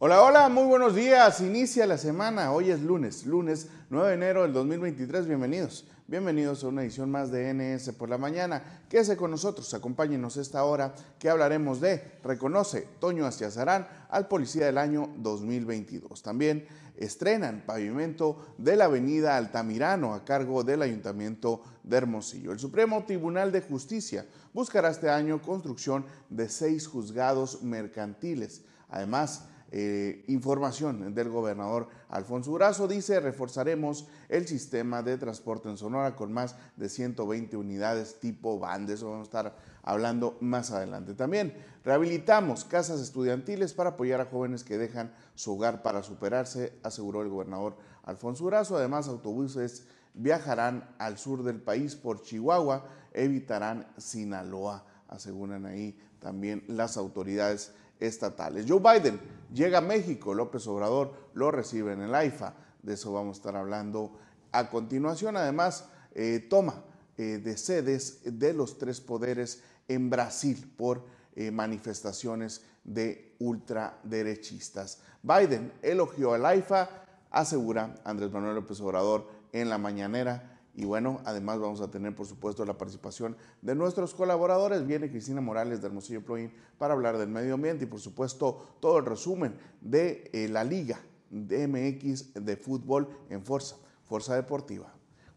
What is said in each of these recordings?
Hola, hola, muy buenos días. Inicia la semana. Hoy es lunes, lunes 9 de enero del 2023. Bienvenidos. Bienvenidos a una edición más de NS por la mañana. Quédese con nosotros, acompáñenos esta hora que hablaremos de Reconoce Toño Astiazarán al Policía del Año 2022. También estrenan pavimento de la avenida Altamirano a cargo del Ayuntamiento de Hermosillo. El Supremo Tribunal de Justicia buscará este año construcción de seis juzgados mercantiles. Además, eh, información del gobernador Alfonso Urazo dice reforzaremos el sistema de transporte en Sonora con más de 120 unidades tipo van, de eso vamos a estar hablando más adelante. También rehabilitamos casas estudiantiles para apoyar a jóvenes que dejan su hogar para superarse, aseguró el gobernador Alfonso Urazo. Además, autobuses viajarán al sur del país por Chihuahua, evitarán Sinaloa, aseguran ahí también las autoridades estatales. Joe Biden llega a México, López Obrador lo recibe en el AIFA, de eso vamos a estar hablando a continuación. Además, eh, toma eh, de sedes de los tres poderes en Brasil por eh, manifestaciones de ultraderechistas. Biden elogió al AIFA, asegura Andrés Manuel López Obrador en la mañanera y bueno, además vamos a tener, por supuesto, la participación de nuestros colaboradores. Viene Cristina Morales de Hermosillo Proin para hablar del medio ambiente y, por supuesto, todo el resumen de eh, la Liga de MX de fútbol en Fuerza, Fuerza Deportiva.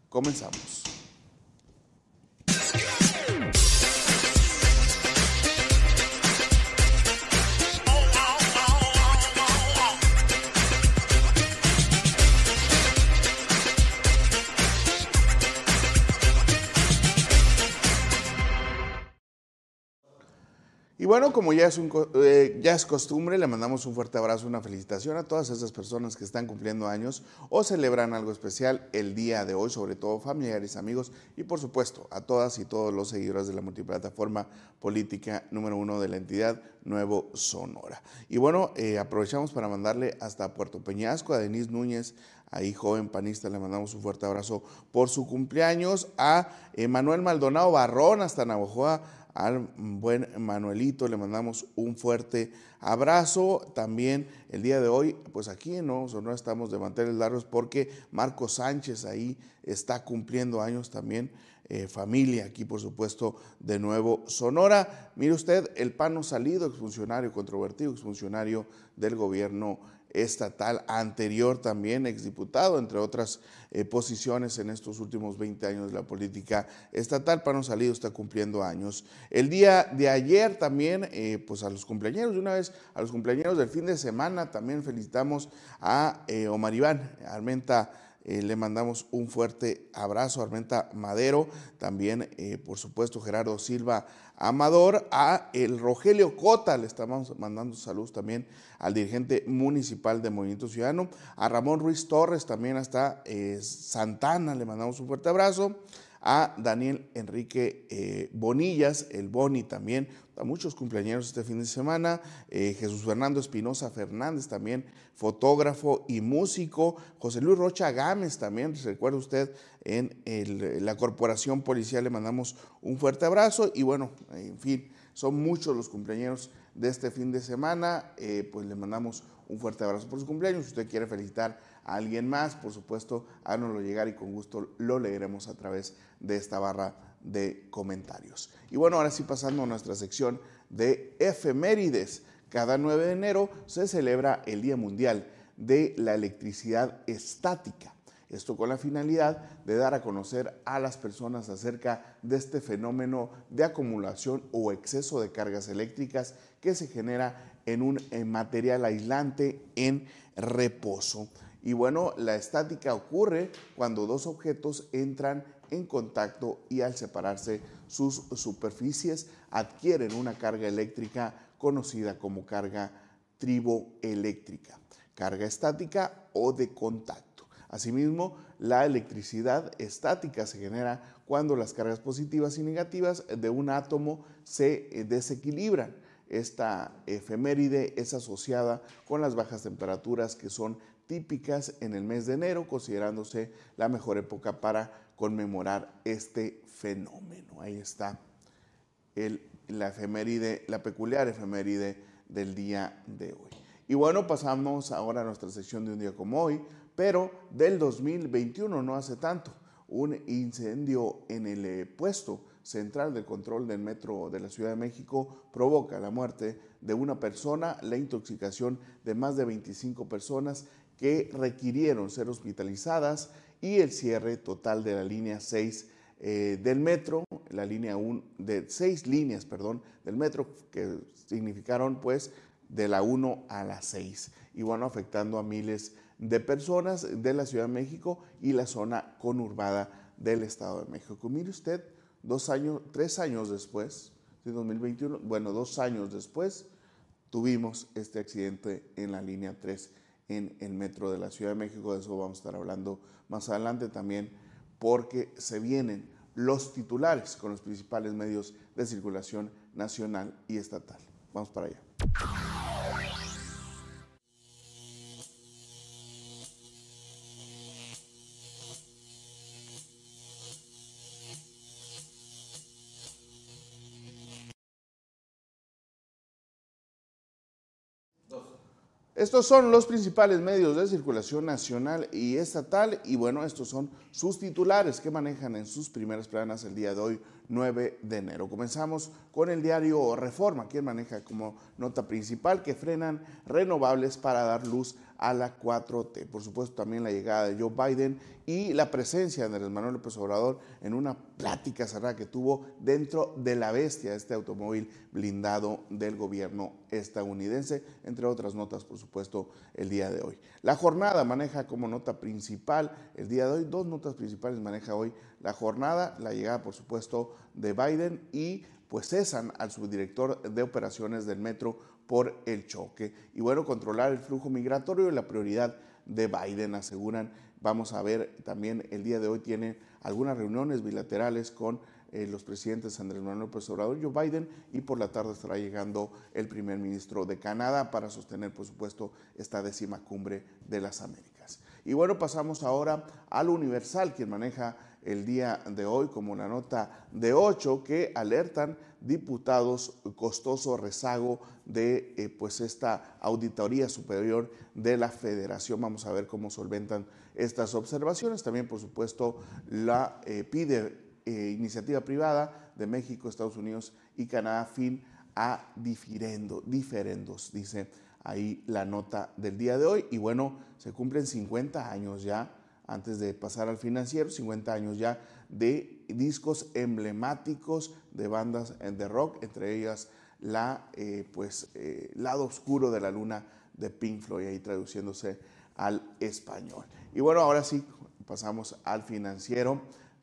Comenzamos. Bueno, como ya es, eh, ya es costumbre, le mandamos un fuerte abrazo, una felicitación a todas esas personas que están cumpliendo años o celebran algo especial el día de hoy, sobre todo familiares, amigos y por supuesto a todas y todos los seguidores de la multiplataforma política número uno de la entidad Nuevo Sonora. Y bueno, eh, aprovechamos para mandarle hasta Puerto Peñasco a Denise Núñez, ahí joven panista, le mandamos un fuerte abrazo por su cumpleaños, a Manuel Maldonado Barrón hasta Navajoa, al buen Manuelito, le mandamos un fuerte abrazo. También el día de hoy, pues aquí Nuevo Sonora estamos de manteles largos porque Marco Sánchez ahí está cumpliendo años también. Eh, familia aquí, por supuesto, de nuevo Sonora. Mire usted, el pano salido, exfuncionario controvertido, exfuncionario del gobierno estatal anterior también, exdiputado, entre otras eh, posiciones en estos últimos 20 años de la política estatal. Pano Salido está cumpliendo años. El día de ayer también, eh, pues a los cumpleaños, de una vez a los cumpleaños del fin de semana, también felicitamos a eh, Omar Iván Armenta. le mandamos un fuerte abrazo a Armenta Madero, también por supuesto Gerardo Silva Amador, a el Rogelio Cota, le estamos mandando saludos también al dirigente municipal de Movimiento Ciudadano, a Ramón Ruiz Torres, también hasta eh, Santana, le mandamos un fuerte abrazo, a Daniel Enrique eh, Bonillas, el Boni también, a muchos cumpleaños este fin de semana, eh, Jesús Fernando Espinosa Fernández también, fotógrafo y músico, José Luis Rocha Gámez también, recuerda usted, en la corporación policial le mandamos un fuerte abrazo. Y bueno, en fin, son muchos los cumpleaños de este fin de semana, eh, pues le mandamos un fuerte abrazo por su cumpleaños. Si usted quiere felicitar alguien más, por supuesto, háganoslo llegar y con gusto lo leeremos a través de esta barra de comentarios. Y bueno, ahora sí pasando a nuestra sección de efemérides. Cada 9 de enero se celebra el Día Mundial de la Electricidad Estática. Esto con la finalidad de dar a conocer a las personas acerca de este fenómeno de acumulación o exceso de cargas eléctricas que se genera en un material aislante en reposo. Y bueno, la estática ocurre cuando dos objetos entran en contacto y al separarse sus superficies adquieren una carga eléctrica conocida como carga triboeléctrica, carga estática o de contacto. Asimismo, la electricidad estática se genera cuando las cargas positivas y negativas de un átomo se desequilibran. Esta efeméride es asociada con las bajas temperaturas que son típicas en el mes de enero, considerándose la mejor época para conmemorar este fenómeno. Ahí está la efeméride, la peculiar efeméride del día de hoy. Y bueno, pasamos ahora a nuestra sección de un día como hoy, pero del 2021, no hace tanto, un incendio en el eh, puesto central de control del metro de la Ciudad de México provoca la muerte de una persona, la intoxicación de más de 25 personas que requirieron ser hospitalizadas y el cierre total de la línea 6 eh, del metro, la línea 1, de seis líneas, perdón, del metro que significaron pues de la 1 a la 6 y bueno, afectando a miles de personas de la Ciudad de México y la zona conurbada del Estado de México. Mire usted, dos años, tres años después, de 2021, bueno, dos años después, tuvimos este accidente en la línea 3 en el metro de la Ciudad de México. De eso vamos a estar hablando más adelante también, porque se vienen los titulares con los principales medios de circulación nacional y estatal. Vamos para allá. Estos son los principales medios de circulación nacional y estatal y bueno, estos son sus titulares que manejan en sus primeras planas el día de hoy, 9 de enero. Comenzamos con el diario Reforma, quien maneja como nota principal que frenan renovables para dar luz a la 4T. Por supuesto, también la llegada de Joe Biden y la presencia de Andrés Manuel López Obrador en una plática cerrada que tuvo dentro de la bestia, este automóvil blindado del gobierno estadounidense, entre otras notas, por supuesto, el día de hoy. La jornada maneja como nota principal el día de hoy, dos notas principales maneja hoy la jornada, la llegada, por supuesto, de Biden y pues cesan al subdirector de operaciones del metro por el choque. Y bueno, controlar el flujo migratorio es la prioridad de Biden, aseguran. Vamos a ver también el día de hoy tiene algunas reuniones bilaterales con eh, los presidentes Andrés Manuel López Obrador y Joe Biden y por la tarde estará llegando el primer ministro de Canadá para sostener, por supuesto, esta décima cumbre de las Américas. Y bueno, pasamos ahora al Universal, quien maneja el día de hoy como una nota de ocho que alertan diputados costoso rezago de eh, pues esta auditoría superior de la federación. Vamos a ver cómo solventan estas observaciones. También, por supuesto, la eh, pide eh, iniciativa privada de México, Estados Unidos y Canadá fin a diferendo, diferendos, dice ahí la nota del día de hoy. Y bueno, se cumplen 50 años ya antes de pasar al financiero, 50 años ya de discos emblemáticos de bandas de rock, entre ellas la eh, pues eh, lado oscuro de la luna de Pink Floyd, ahí traduciéndose al español. Y bueno, ahora sí, pasamos al financiero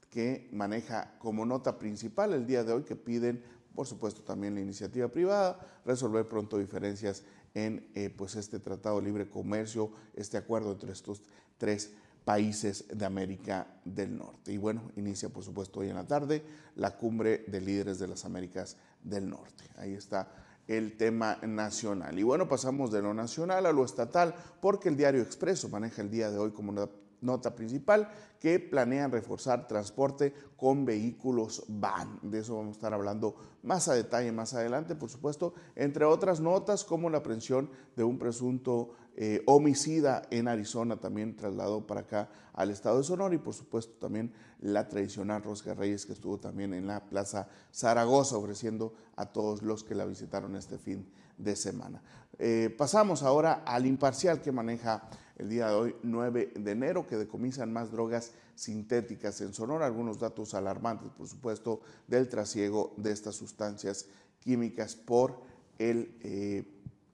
que maneja como nota principal el día de hoy que piden, por supuesto, también la iniciativa privada, resolver pronto diferencias en eh, pues este tratado de libre comercio, este acuerdo entre estos tres países de América del Norte. Y bueno, inicia por supuesto hoy en la tarde la cumbre de líderes de las Américas del Norte. Ahí está el tema nacional. Y bueno, pasamos de lo nacional a lo estatal, porque el diario Expreso maneja el día de hoy como nota principal que planean reforzar transporte con vehículos van. De eso vamos a estar hablando más a detalle más adelante, por supuesto, entre otras notas como la aprehensión de un presunto eh, homicida en Arizona, también trasladado para acá al estado de Sonora y por supuesto también la tradicional Rosca Reyes que estuvo también en la Plaza Zaragoza ofreciendo a todos los que la visitaron este fin de semana. Eh, pasamos ahora al imparcial que maneja el día de hoy, 9 de enero, que decomisan más drogas sintéticas en Sonora. Algunos datos alarmantes, por supuesto, del trasiego de estas sustancias químicas por el eh,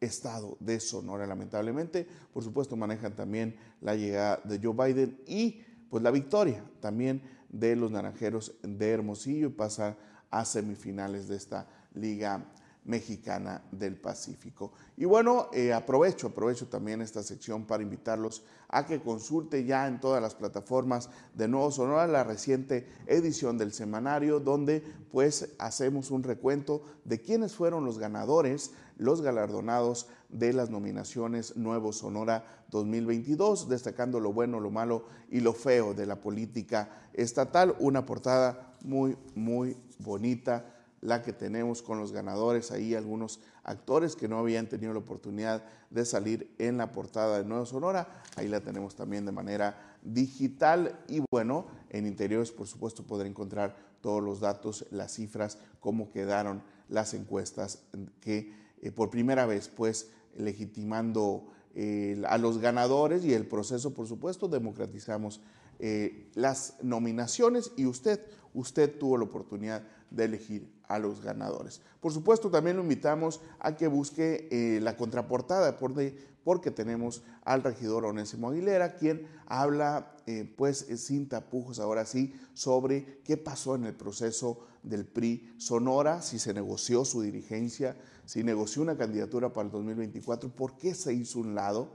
estado de Sonora, lamentablemente. Por supuesto, manejan también la llegada de Joe Biden y pues la victoria también de los naranjeros de Hermosillo y pasa a semifinales de esta liga mexicana del Pacífico. Y bueno, eh, aprovecho, aprovecho también esta sección para invitarlos a que consulte ya en todas las plataformas de Nuevo Sonora la reciente edición del semanario, donde pues hacemos un recuento de quiénes fueron los ganadores, los galardonados de las nominaciones Nuevo Sonora 2022, destacando lo bueno, lo malo y lo feo de la política estatal. Una portada muy, muy bonita la que tenemos con los ganadores, ahí algunos actores que no habían tenido la oportunidad de salir en la portada de Nueva Sonora. Ahí la tenemos también de manera digital y bueno, en interiores por supuesto podrá encontrar todos los datos, las cifras, cómo quedaron las encuestas que eh, por primera vez pues legitimando eh, a los ganadores y el proceso por supuesto democratizamos eh, las nominaciones y usted, usted tuvo la oportunidad de elegir a los ganadores. Por supuesto, también lo invitamos a que busque la contraportada, porque tenemos al regidor Onésimo Aguilera, quien habla, pues, sin tapujos, ahora sí, sobre qué pasó en el proceso del PRI Sonora, si se negoció su dirigencia, si negoció una candidatura para el 2024, por qué se hizo un lado,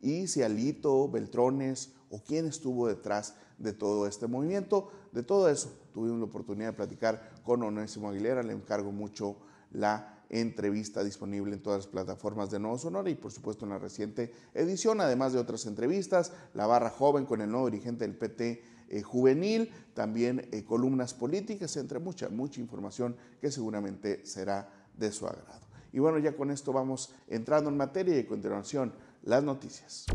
y si Alito, Beltrones o quién estuvo detrás de todo este movimiento. De todo eso tuvimos la oportunidad de platicar con Onésimo Aguilera, le encargo mucho la entrevista disponible en todas las plataformas de Nuevo Sonora y por supuesto en la reciente edición, además de otras entrevistas, la barra joven con el nuevo dirigente del PT eh, juvenil, también eh, columnas políticas, entre mucha, mucha información que seguramente será de su agrado. Y bueno, ya con esto vamos entrando en materia y a continuación las noticias.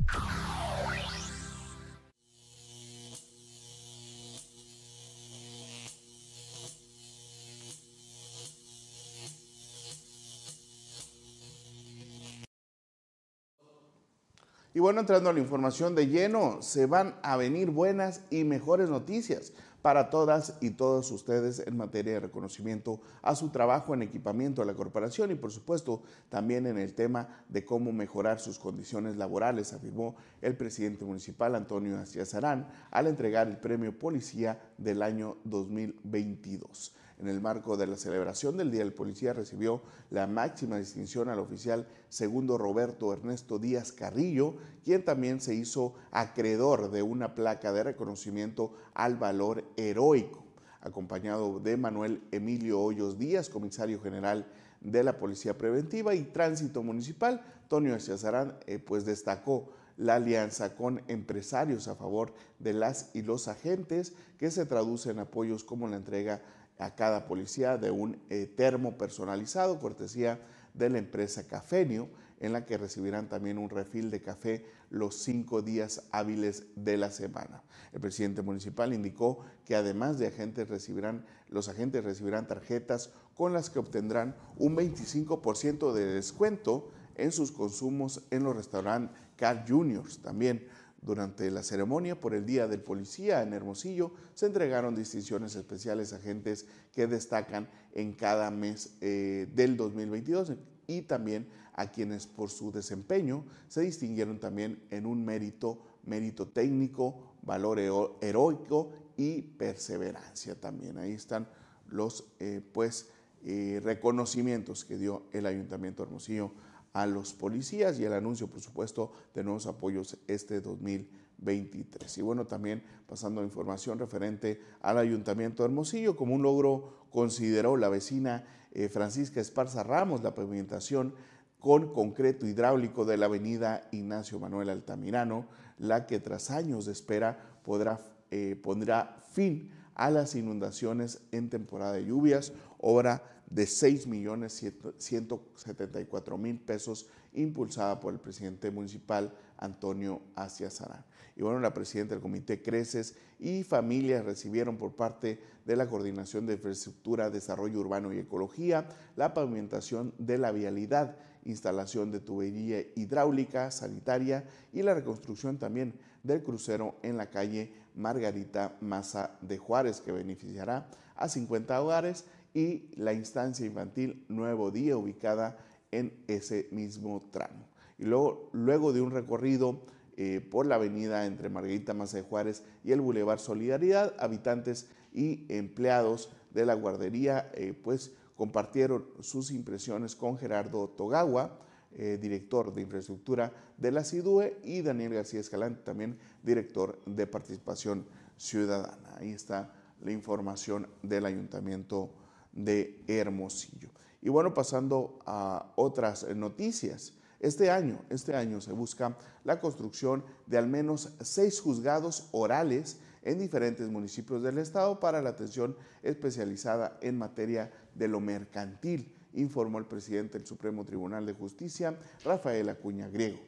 Y bueno, entrando a la información de lleno, se van a venir buenas y mejores noticias para todas y todos ustedes en materia de reconocimiento a su trabajo en equipamiento de la corporación y por supuesto también en el tema de cómo mejorar sus condiciones laborales, afirmó el presidente municipal Antonio Aciazarán al entregar el premio Policía del año 2022. En el marco de la celebración del Día del Policía recibió la máxima distinción al oficial segundo Roberto Ernesto Díaz Carrillo, quien también se hizo acreedor de una placa de reconocimiento al valor heroico, acompañado de Manuel Emilio Hoyos Díaz, comisario general de la Policía Preventiva y Tránsito Municipal. Tonio Echazarán eh, pues destacó la alianza con empresarios a favor de las y los agentes, que se traduce en apoyos como la entrega a cada policía de un eh, termo personalizado, cortesía de la empresa Cafenio, en la que recibirán también un refil de café los cinco días hábiles de la semana. El presidente municipal indicó que además de agentes recibirán, los agentes recibirán tarjetas con las que obtendrán un 25% de descuento en sus consumos en los restaurantes Car Juniors. También durante la ceremonia por el Día del Policía en Hermosillo se entregaron distinciones especiales a agentes que destacan en cada mes eh, del 2022 y también a quienes por su desempeño se distinguieron también en un mérito, mérito técnico, valor heroico y perseverancia también. Ahí están los eh, pues, eh, reconocimientos que dio el Ayuntamiento Hermosillo a los policías y el anuncio, por supuesto, de nuevos apoyos este 2023. Y bueno, también pasando a información referente al Ayuntamiento de Hermosillo, como un logro consideró la vecina eh, Francisca Esparza Ramos la pavimentación con concreto hidráulico de la avenida Ignacio Manuel Altamirano, la que tras años de espera podrá, eh, pondrá fin a las inundaciones en temporada de lluvias, obra de 6 millones 174 mil pesos impulsada por el presidente municipal Antonio Asia Sarán. Y bueno, la presidenta del comité Creces y familias recibieron por parte de la Coordinación de Infraestructura, Desarrollo Urbano y Ecología la pavimentación de la vialidad, instalación de tubería hidráulica, sanitaria y la reconstrucción también del crucero en la calle Margarita Maza de Juárez, que beneficiará a 50 hogares y la instancia infantil Nuevo Día ubicada en ese mismo tramo. Y luego, luego de un recorrido eh, por la avenida entre Margarita Maza de Juárez y el Boulevard Solidaridad, habitantes y empleados de la guardería eh, pues compartieron sus impresiones con Gerardo Togawa, eh, director de infraestructura de la CIDUE, y Daniel García Escalante, también director de participación ciudadana. Ahí está la información del ayuntamiento de Hermosillo. Y bueno, pasando a otras noticias. Este año, este año se busca la construcción de al menos seis juzgados orales en diferentes municipios del estado para la atención especializada en materia de lo mercantil informó el presidente del Supremo Tribunal de Justicia, Rafael Acuña Griego.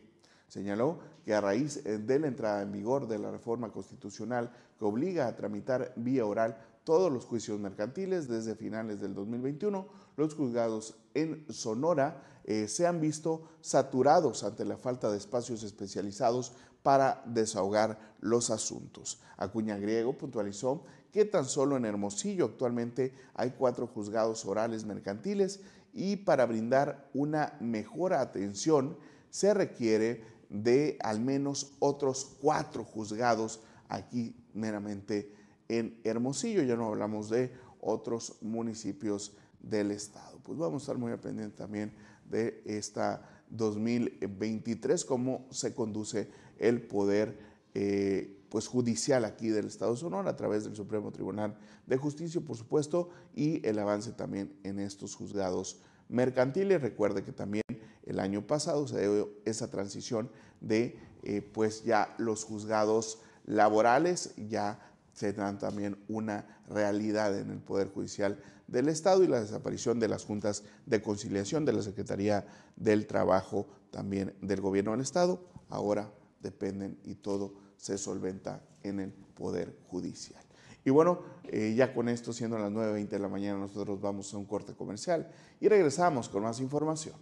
Señaló que a raíz de la entrada en vigor de la reforma constitucional que obliga a tramitar vía oral todos los juicios mercantiles desde finales del 2021, los juzgados en Sonora eh, se han visto saturados ante la falta de espacios especializados para desahogar los asuntos. Acuña Griego puntualizó que tan solo en Hermosillo actualmente hay cuatro juzgados orales mercantiles y para brindar una mejor atención se requiere de al menos otros cuatro juzgados aquí meramente en Hermosillo, ya no hablamos de otros municipios del estado. Pues vamos a estar muy pendientes también de esta 2023, cómo se conduce el poder eh, pues judicial aquí del Estado de Sonora a través del Supremo Tribunal de Justicia, por supuesto, y el avance también en estos juzgados mercantiles. Recuerde que también el año pasado se dio esa transición de eh, pues ya los juzgados laborales ya se dan también una realidad en el Poder Judicial del Estado y la desaparición de las juntas de conciliación de la Secretaría del Trabajo también del Gobierno del Estado, ahora dependen y todo se solventa en el Poder Judicial. Y bueno, eh, ya con esto, siendo las 9.20 de la mañana, nosotros vamos a un corte comercial y regresamos con más información.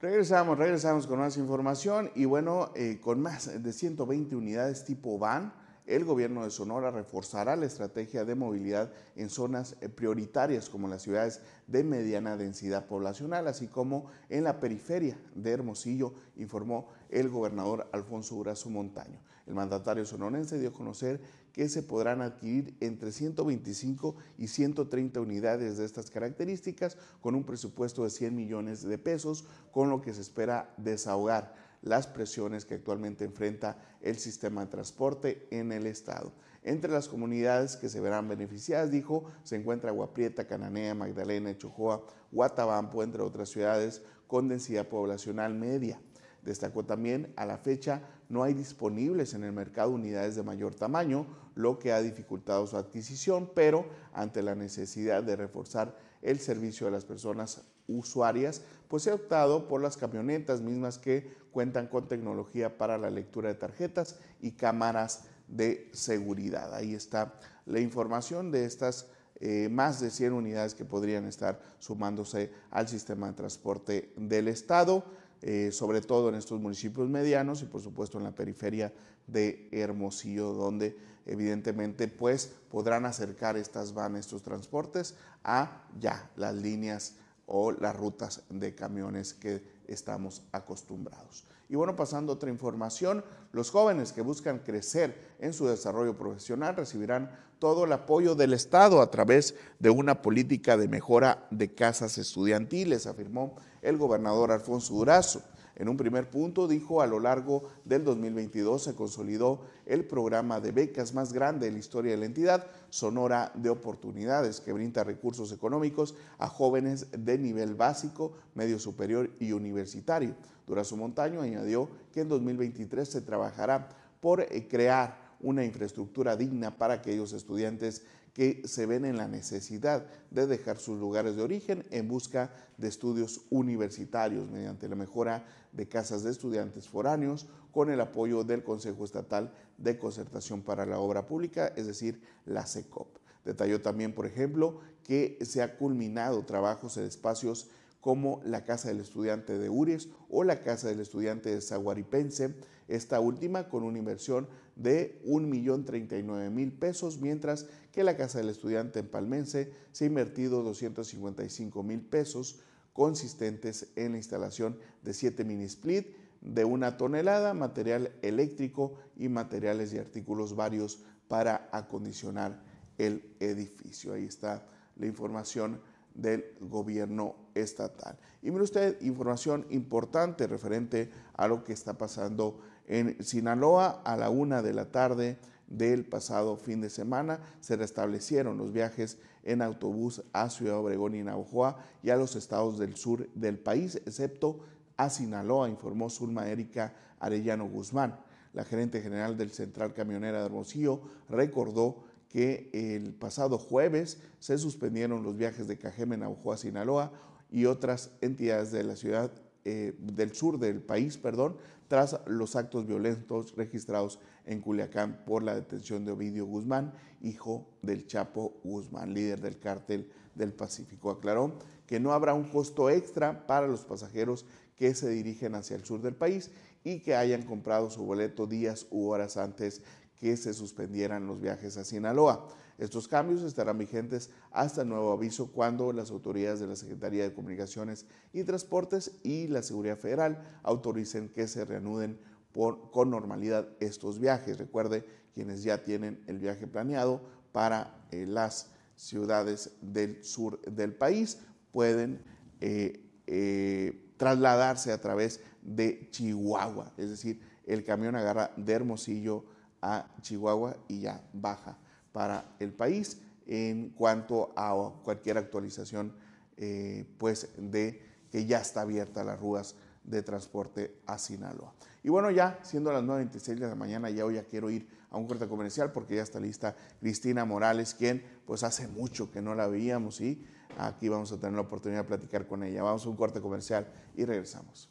Regresamos, regresamos con más información y bueno, eh, con más de 120 unidades tipo van el gobierno de Sonora reforzará la estrategia de movilidad en zonas eh, prioritarias como las ciudades de mediana densidad poblacional, así como en la periferia de Hermosillo, informó el gobernador Alfonso Durazo Montaño. El mandatario sonorense dio a conocer que se podrán adquirir entre 125 y 130 unidades de estas características con un presupuesto de 100 millones de pesos, con lo que se espera desahogar las presiones que actualmente enfrenta el sistema de transporte en el estado. Entre las comunidades que se verán beneficiadas, dijo, se encuentra Guaprieta, Cananea, Magdalena, Chojoa, Guatabampo, entre otras ciudades con densidad poblacional media. Destacó también, a la fecha no hay disponibles en el mercado unidades de mayor tamaño, lo que ha dificultado su adquisición, pero ante la necesidad de reforzar el servicio a las personas usuarias, pues ha optado por las camionetas mismas que cuentan con tecnología para la lectura de tarjetas y cámaras de seguridad. Ahí está la información de estas eh, más de 100 unidades que podrían estar sumándose al sistema de transporte del Estado, eh, sobre todo en estos municipios medianos y por supuesto en la periferia de Hermosillo, donde evidentemente pues podrán acercar estas van, estos transportes a ya las líneas o las rutas de camiones que estamos acostumbrados. Y bueno, pasando a otra información, los jóvenes que buscan crecer en su desarrollo profesional recibirán todo el apoyo del Estado a través de una política de mejora de casas estudiantiles, afirmó el gobernador Alfonso Durazo. En un primer punto dijo, a lo largo del 2022 se consolidó el programa de becas más grande de la historia de la entidad, Sonora de Oportunidades, que brinda recursos económicos a jóvenes de nivel básico, medio superior y universitario. Durazo Montaño añadió que en 2023 se trabajará por eh, crear una infraestructura digna para aquellos estudiantes que se ven en la necesidad de dejar sus lugares de origen en busca de estudios universitarios mediante la mejora de casas de estudiantes foráneos con el apoyo del Consejo Estatal de Concertación para la Obra Pública, es decir, la SECOP. Detalló también, por ejemplo, que se ha culminado trabajos en espacios como la Casa del Estudiante de Ures o la Casa del Estudiante de Zaguaripense, esta última con una inversión de 1.039.000 pesos, mientras que la Casa del Estudiante en Palmense se ha invertido 255 mil pesos consistentes en la instalación de 7 mini split de una tonelada, material eléctrico y materiales y artículos varios para acondicionar el edificio. Ahí está la información del gobierno estatal. Y mire usted, información importante referente a lo que está pasando en Sinaloa a la una de la tarde del pasado fin de semana. Se restablecieron los viajes en autobús a Ciudad Obregón y Navajoa y a los estados del sur del país, excepto a Sinaloa, informó Zulma Erika Arellano Guzmán. La gerente general del Central Camionera de Hermosillo recordó que el pasado jueves se suspendieron los viajes de Cajeme, Navajoa, Sinaloa y otras entidades de la ciudad eh, del sur del país, perdón, tras los actos violentos registrados en Culiacán por la detención de Ovidio Guzmán, hijo del Chapo Guzmán, líder del cártel del Pacífico. Aclaró que no habrá un costo extra para los pasajeros que se dirigen hacia el sur del país y que hayan comprado su boleto días u horas antes que se suspendieran los viajes a Sinaloa. Estos cambios estarán vigentes hasta el nuevo aviso cuando las autoridades de la Secretaría de Comunicaciones y Transportes y la Seguridad Federal autoricen que se reanuden con normalidad estos viajes. Recuerde, quienes ya tienen el viaje planeado para eh, las ciudades del sur del país pueden eh, eh, trasladarse a través de Chihuahua, es decir, el camión agarra de Hermosillo a Chihuahua y ya baja para el país en cuanto a cualquier actualización eh, pues de que ya está abierta las rutas de transporte a Sinaloa. Y bueno, ya siendo las 9.26 de la mañana, ya hoy ya quiero ir a un corte comercial porque ya está lista Cristina Morales, quien pues hace mucho que no la veíamos y aquí vamos a tener la oportunidad de platicar con ella. Vamos a un corte comercial y regresamos.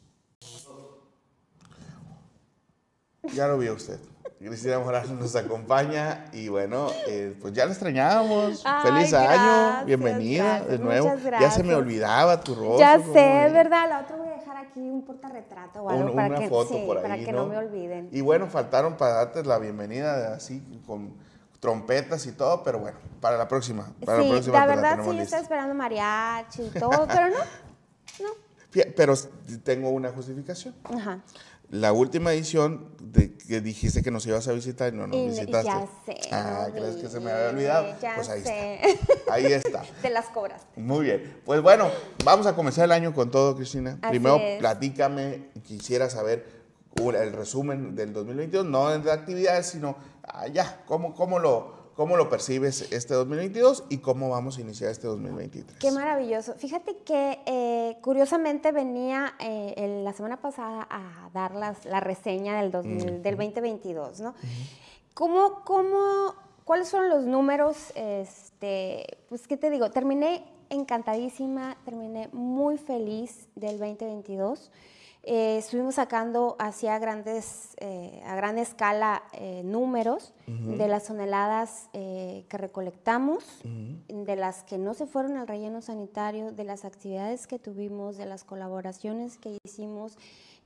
Ya lo vio usted. Cristina Morales nos acompaña y bueno, eh, pues ya la extrañábamos. Feliz año, bienvenida de nuevo. Ya se me olvidaba tu rostro. Ya sé, ¿verdad? La otra voy a dejar aquí un portarretrato o algo para, que, para que ¿no? me olviden. Y bueno, faltaron para darte la bienvenida así con trompetas y todo, pero bueno, para la próxima. Para sí, la, próxima la verdad sí, yo estaba esperando mariachi y todo, pero no, no. Pero tengo una justificación. Ajá la última edición de que dijiste que nos ibas a visitar y no nos visitaste. Ya sé. Ah, ¿crees que se me había olvidado? pues ahí está. Ahí está. Te las cobras. Muy bien. Pues bueno, vamos a comenzar el año con todo, Cristina. Primero, platícame, quisiera saber el resumen del 2022, no de actividades, sino ah, ya, ¿cómo, cómo lo ¿Cómo lo percibes este 2022 y cómo vamos a iniciar este 2023? Qué maravilloso. Fíjate que eh, curiosamente venía eh, la semana pasada a dar la reseña del, del 2022, ¿no? ¿Cómo, cómo, cuáles fueron los números? Este, pues, ¿qué te digo? Terminé encantadísima, terminé muy feliz del 2022. Eh, estuvimos sacando hacia grandes, eh, a gran escala eh, números de las toneladas que recolectamos, de las que no se fueron al relleno sanitario, de las actividades que tuvimos, de las colaboraciones que hicimos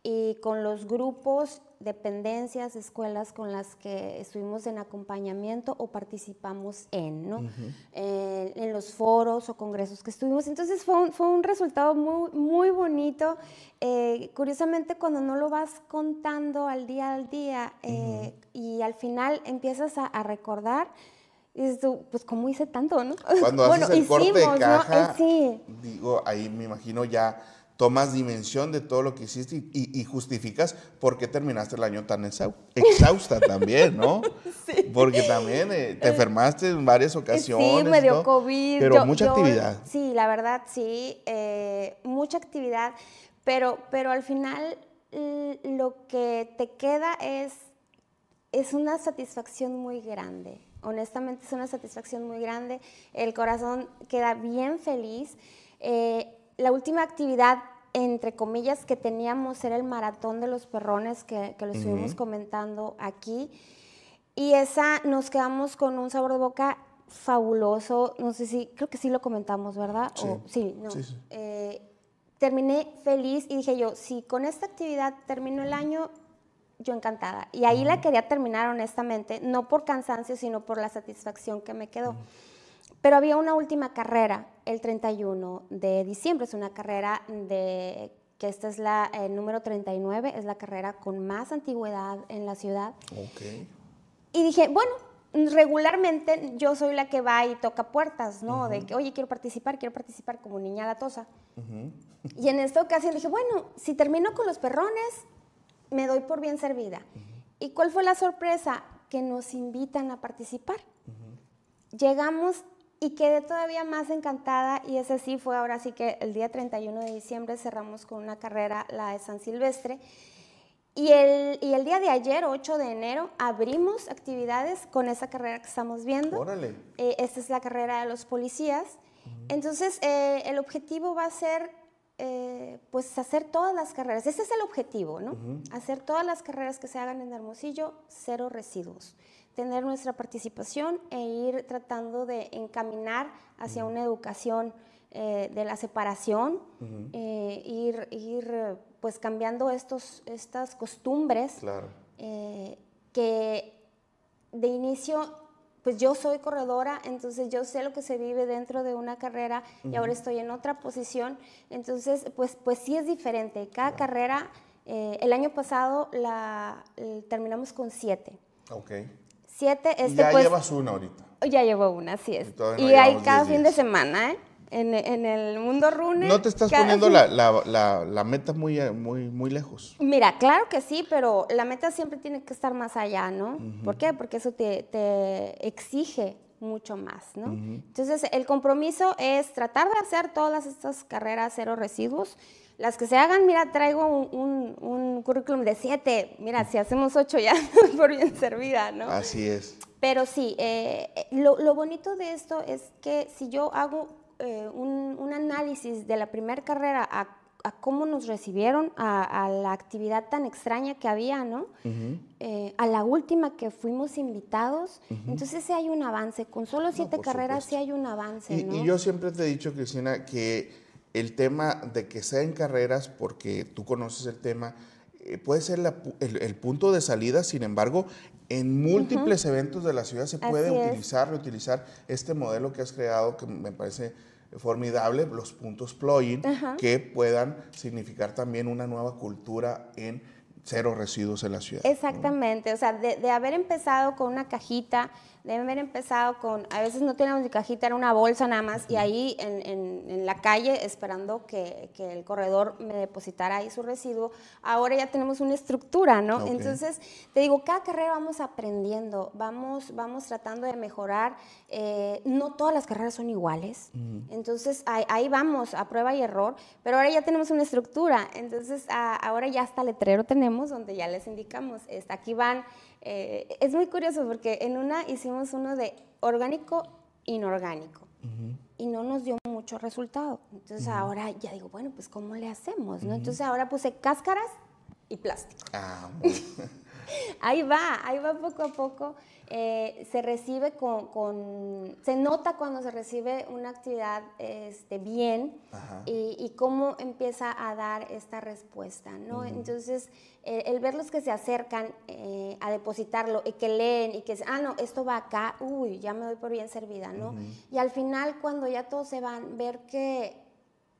y con los grupos, dependencias, escuelas con las que estuvimos en acompañamiento o participamos en, ¿no? Eh, en los foros o congresos que estuvimos. Entonces fue un, fue un resultado muy, muy bonito. Eh, curiosamente, cuando no lo vas contando al día al día eh, y al final empiezas a, recordar, dices tú, pues cómo hice tanto, ¿no? Cuando haces el corte de caja, sí. digo, ahí me imagino ya tomas dimensión de todo lo que hiciste y, justificas por qué terminaste el año tan exhausta también, ¿no? Sí. Porque también eh, te enfermaste en varias ocasiones. Sí, me dio COVID. Pero mucha actividad. Sí, la verdad, sí, eh, mucha actividad, pero, pero al final lo que te queda es, es una satisfacción muy grande. Honestamente es una satisfacción muy grande. El corazón queda bien feliz. Eh, la última actividad, entre comillas, que teníamos era el maratón de los perrones, que, lo estuvimos comentando aquí. Y esa nos quedamos con un sabor de boca fabuloso. No sé si, creo que sí lo comentamos, ¿verdad? Sí, sí no. Eh, terminé feliz y dije yo, si con esta actividad termino el año, yo encantada. Y ahí la quería terminar honestamente, no por cansancio, sino por la satisfacción que me quedó. Pero había una última carrera, el 31 de diciembre, es una carrera de que esta es la eh, número 39, es la carrera con más antigüedad en la ciudad. Okay. Y dije, bueno, regularmente yo soy la que va y toca puertas, ¿no? De que, oye, quiero participar, quiero participar como niña latosa. Y en esta ocasión dije, bueno, si termino con los perrones, me doy por bien servida. ¿Y cuál fue la sorpresa? Que nos invitan a participar. Llegamos y quedé todavía más encantada y ese sí fue ahora sí que el día 31 de diciembre cerramos con una carrera, la de San Silvestre. Y el, y el día de ayer, 8 de enero, abrimos actividades con esa carrera que estamos viendo. Órale. Eh, esta es la carrera de los policías. Entonces, eh, el objetivo va a ser, eh, pues, hacer todas las carreras. Ese es el objetivo, ¿no? Hacer todas las carreras que se hagan en Hermosillo, cero residuos. Tener nuestra participación e ir tratando de encaminar hacia una educación eh, de la separación, ir, ir, pues, cambiando estos, estas costumbres claro. que de inicio pues yo soy corredora, entonces yo sé lo que se vive dentro de una carrera y ahora estoy en otra posición, entonces pues, pues sí es diferente. Cada carrera, eh, el año pasado la terminamos con siete. Ok. Siete, este, ya pues, llevas una ahorita. Ya llevo una, así es. Y, hay cada fin de semana, ¿eh? en, el mundo runner. ¿No te estás poniendo la, meta muy, muy, muy lejos? Mira, claro que sí, pero la meta siempre tiene que estar más allá, ¿no? ¿Por qué? Porque eso te, exige mucho más, ¿no? Entonces, el compromiso es tratar de hacer todas estas carreras cero residuos. Las que se hagan, mira, traigo un, currículum de siete. Mira, si hacemos ocho ya por bien servida, ¿no? Así es. Pero sí, eh, lo, lo bonito de esto es que si yo hago eh, un, análisis de la primera carrera a, cómo nos recibieron, a, la actividad tan extraña que había, ¿no? Eh, a la última que fuimos invitados. Entonces sí hay un avance. Con solo siete carreras sí hay un avance. Y, y, yo siempre te he dicho, Cristina, que el tema de que sean carreras, porque tú conoces el tema, eh, puede ser el, punto de salida, sin embargo, en múltiples eventos de la ciudad se puede utilizar, reutilizar este modelo que has creado, que me parece formidable, los puntos plugin, que puedan significar también una nueva cultura en cero residuos en la ciudad. Exactamente, o sea, de, haber empezado con una cajita, de haber empezado con, a veces no teníamos ni cajita, era una bolsa nada más, y ahí en, en, la calle esperando que, que, el corredor me depositara ahí su residuo, ahora ya tenemos una estructura, ¿no? Entonces, te digo, cada carrera vamos aprendiendo, vamos, vamos tratando de mejorar, eh, no todas las carreras son iguales, entonces ahí, ahí, vamos a prueba y error, pero ahora ya tenemos una estructura, entonces ahora ya hasta letrero tenemos donde ya les indicamos, está, aquí van eh, es muy curioso porque en una hicimos uno de orgánico, inorgánico. Y no nos dio mucho resultado. Entonces ahora ya digo, bueno, pues ¿cómo le hacemos? ¿no? Entonces ahora puse cáscaras y plástico. Ah, ahí va, ahí va poco a poco. Eh, se recibe con, se nota cuando se recibe una actividad este, bien y, cómo empieza a dar esta respuesta, ¿no? Entonces, el ver los que se acercan eh, a depositarlo y que leen y que, ah, no, esto va acá, uy, ya me doy por bien servida, ¿no? Y al final, cuando ya todos se van, ver que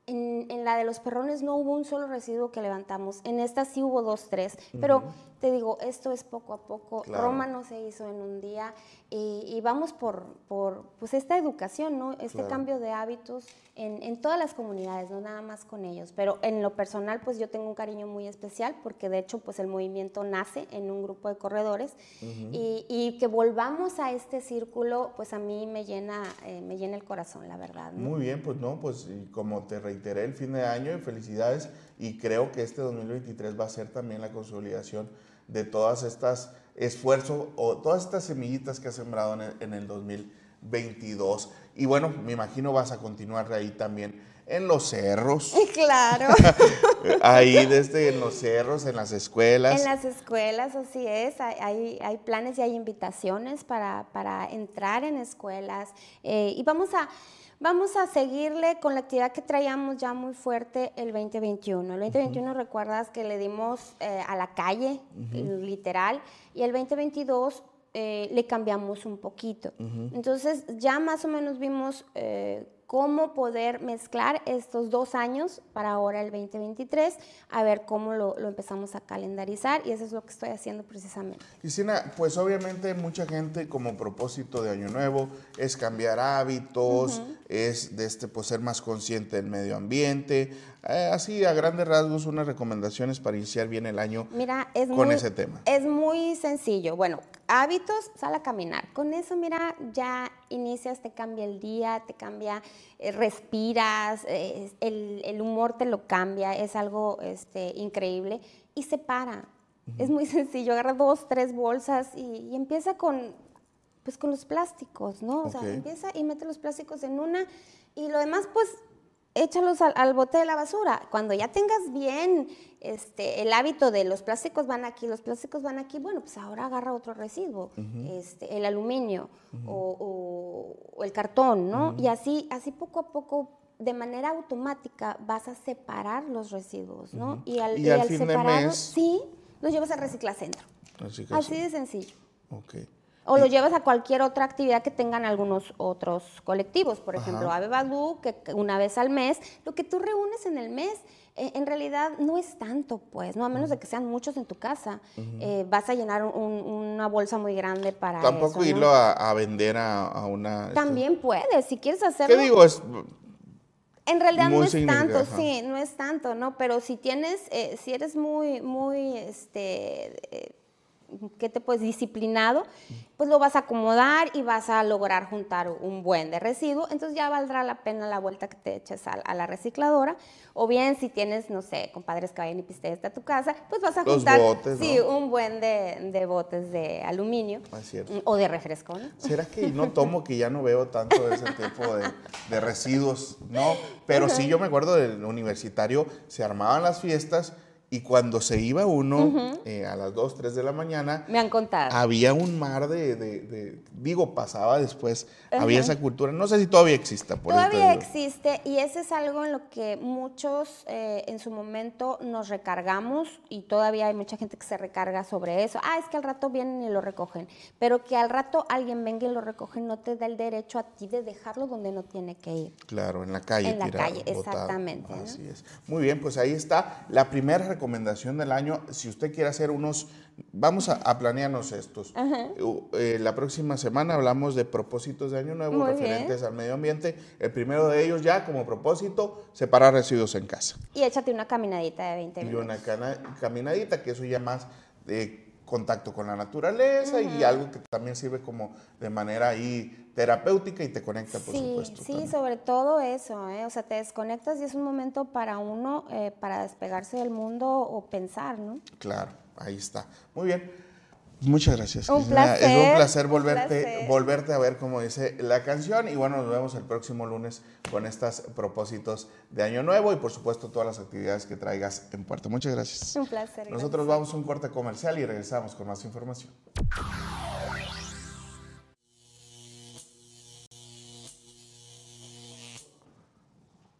en, la de los perrones no hubo un solo residuo que levantamos. En esta sí hubo dos, tres. Pero te digo, esto es poco a poco. Roma no se hizo en un día y, vamos por, por, pues esta educación, ¿no? Este cambio de hábitos en, en, todas las comunidades, no nada más con ellos. Pero en lo personal, pues yo tengo un cariño muy especial porque de hecho, pues el movimiento nace en un grupo de corredores y, y, que volvamos a este círculo, pues a mí me llena, eh, me llena el corazón, la verdad. Muy bien, pues no, pues y como te reiteré el fin de año, felicidades y creo que este 2023 va a ser también la consolidación de todas estas esfuerzos o todas estas semillitas que has sembrado en el, 2022. Y bueno, me imagino vas a continuar ahí también en los cerros. Claro. ahí desde en los cerros, en las escuelas. En las escuelas, así es. Hay, hay planes y hay invitaciones para, para entrar en escuelas. Eh, y vamos a Vamos a seguirle con la actividad que traíamos ya muy fuerte el 2021. El 2021 recuerdas que le dimos eh, a la calle, literal, y el 2022 eh, le cambiamos un poquito. Entonces ya más o menos vimos eh, cómo poder mezclar estos dos años para ahora el 2023, a ver cómo lo, empezamos a calendarizar y eso es lo que estoy haciendo precisamente. Cristina, pues obviamente mucha gente como propósito de Año Nuevo es cambiar hábitos, es de este, pues, ser más consciente del medio ambiente, eh, así a grandes rasgos unas recomendaciones para iniciar bien el año mira, es con ese tema. Es muy sencillo. Bueno, hábitos, sal a caminar. Con eso, mira, ya inicias, te cambia el día, te cambia, eh, respiras, eh, el, humor te lo cambia, es algo este, increíble y se para. Es muy sencillo, agarra dos, tres bolsas y, empieza con Pues con los plásticos, ¿no? O sea, empieza y mete los plásticos en una y lo demás, pues échalos al, al bote de la basura. Cuando ya tengas bien este, el hábito de los plásticos van aquí, los plásticos van aquí, bueno, pues ahora agarra otro residuo, este, el aluminio o, o- o el cartón, ¿no? Y así, así poco a poco, de manera automática, vas a separar los residuos, ¿no? Y al fin de separarlos, mes- sí, los llevas al reciclacentro. Así Así sí. de sencillo. Ok. O lo llevas a cualquier otra actividad que tengan algunos otros colectivos, por ejemplo. Ave Badú, que una vez al mes, lo que tú reúnes en el mes, eh, en realidad no es tanto, pues, ¿no? A menos de que sean muchos en tu casa, eh, vas a llenar un- una bolsa muy grande para Tampoco eso, ¿no? irlo a, a vender a, a una... este, También puedes, si quieres hacerlo. ¿Qué digo? Es, En realidad Muy no es tanto, ajá. sí, no es tanto, ¿no? Pero si tienes, eh, si eres muy, muy, este, eh, ¿qué te puedes? Disciplinado, pues lo vas a acomodar y vas a lograr juntar un buen de residuo, entonces ya valdrá la pena la vuelta que te eches a, a la recicladora, o bien si tienes, no sé, compadres que vayan y pistes a tu casa, pues vas a Los juntar, botes, sí, ¿no? un buen de, de botes de aluminio Ah, o de refresco, ¿no? ¿Será que no tomo que ya no veo tanto de ese tipo de, de residuos? No, pero sí yo me acuerdo del universitario, se armaban las fiestas y cuando se iba uno eh, a las 2, 3 de la mañana, Me han contado. había un mar de, de- de- digo, pasaba después, había esa cultura, no sé si todavía exista, por Todavía existe y ese es algo en lo que muchos eh, en su momento nos recargamos y todavía hay mucha gente que se recarga sobre eso. Ah, es que al rato vienen y lo recogen, pero que al rato alguien venga y lo recoge no te da el derecho a ti de dejarlo donde no tiene que ir. Claro, en la calle. En la tirado, calle, botado. exactamente, ¿no? Así es. Muy bien, pues ahí está la primera recomendación del año. Si usted quiere hacer unos, vamos a, a planearnos estos. Eh, la próxima semana hablamos de propósitos de año nuevo Muy referentes al medio ambiente. El primero de ellos ya como propósito, separar residuos en casa. Y échate una caminadita de 20 Y minutos. una cana- caminadita, que eso ya más de contacto con la naturaleza y algo que también sirve como de manera ahí terapéutica y te conecta, por sí, supuesto. sí, también. sobre todo eso, ¿eh? o sea, te desconectas y es un momento para uno, eh, para despegarse del mundo o pensar, ¿no? Claro, ahí está. Muy bien. Muchas gracias. Un Cristina. Es placer, un placer un volverte, placer. volverte a ver como dice la canción. Y bueno, nos vemos el próximo lunes con estos propósitos de Año Nuevo y por supuesto todas las actividades que traigas en puerta. Muchas gracias. Un placer. Nosotros vamos a un corte comercial y regresamos con más información.